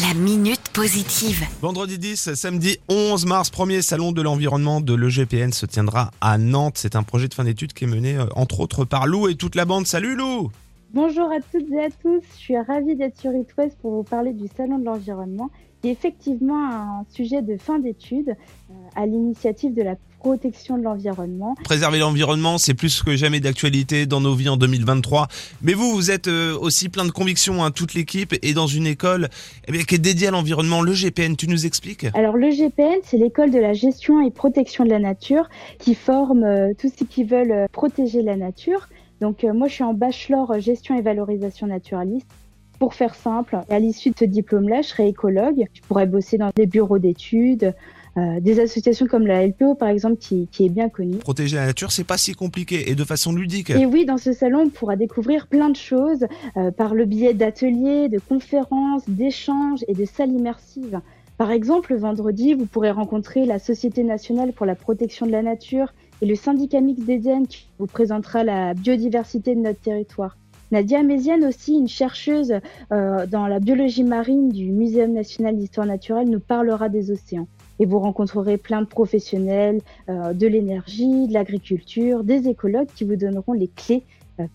La minute positive. Vendredi 10, samedi 11 mars, premier salon de l'environnement de l'EGPN se tiendra à Nantes. C'est un projet de fin d'études qui est mené euh, entre autres par Lou et toute la bande. Salut Lou Bonjour à toutes et à tous, je suis ravie d'être sur It West pour vous parler du Salon de l'environnement, qui est effectivement un sujet de fin d'études euh, à l'initiative de la protection de l'environnement. Préserver l'environnement, c'est plus que jamais d'actualité dans nos vies en 2023. Mais vous, vous êtes euh, aussi plein de convictions, hein, toute l'équipe, et dans une école eh bien, qui est dédiée à l'environnement, le GPN. Tu nous expliques? Alors le GPN, c'est l'école de la gestion et protection de la nature qui forme euh, tous ceux qui veulent euh, protéger la nature. Donc moi, je suis en bachelor gestion et valorisation naturaliste. Pour faire simple, à l'issue de ce diplôme-là, je serai écologue. Je pourrais bosser dans des bureaux d'études, euh, des associations comme la LPO par exemple qui, qui, est bien connue. Protéger la nature, c'est pas si compliqué et de façon ludique. Et oui, dans ce salon, on pourra découvrir plein de choses euh, par le biais d'ateliers, de conférences, d'échanges et de salles immersives. Par exemple, vendredi, vous pourrez rencontrer la Société nationale pour la protection de la nature et le syndicat mix d'Éden qui vous présentera la biodiversité de notre territoire. Nadia Méziane aussi, une chercheuse euh, dans la biologie marine du Muséum national d'histoire naturelle, nous parlera des océans. Et vous rencontrerez plein de professionnels euh, de l'énergie, de l'agriculture, des écologues qui vous donneront les clés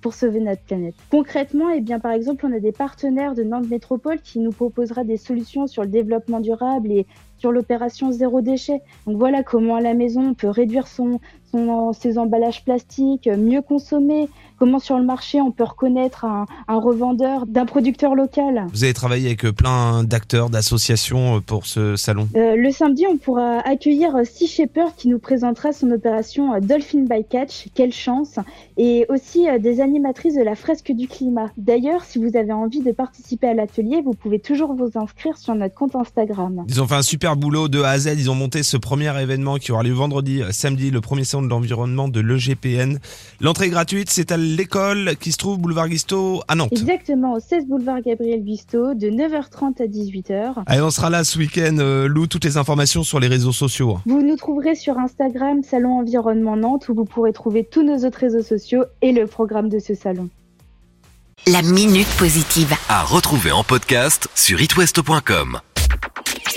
pour sauver notre planète. Concrètement, eh bien, par exemple, on a des partenaires de Nantes Métropole qui nous proposera des solutions sur le développement durable et sur l'opération zéro déchet. Donc voilà comment à la maison on peut réduire son, son, ses emballages plastiques, mieux consommer, comment sur le marché on peut reconnaître un, un revendeur d'un producteur local. Vous avez travaillé avec euh, plein d'acteurs, d'associations euh, pour ce salon? Euh, Le samedi, on pourra accueillir Sea Shepherd qui nous présentera son opération euh, Dolphin by Catch, quelle chance, et aussi des animatrices de la fresque du climat. D'ailleurs, si vous avez envie de participer à l'atelier, vous pouvez toujours vous inscrire sur notre compte Instagram. Ils ont fait un super boulot de A à Z, ils ont monté ce premier événement qui aura lieu vendredi, samedi, le premier salon de l'environnement de l'EGPN. L'entrée gratuite, c'est à l'école qui se trouve boulevard Guisto à Nantes. Exactement, au 16 boulevard Gabriel Guisto, de 9h30 à 18h. Allez, on sera là ce week-end. Euh, Lou, toutes les informations sur les réseaux sociaux. Vous nous trouverez sur Instagram, Salon Environnement Nantes, où vous pourrez trouver tous nos autres réseaux sociaux et le programme de ce salon. La minute positive. À retrouver en podcast sur itwest.com.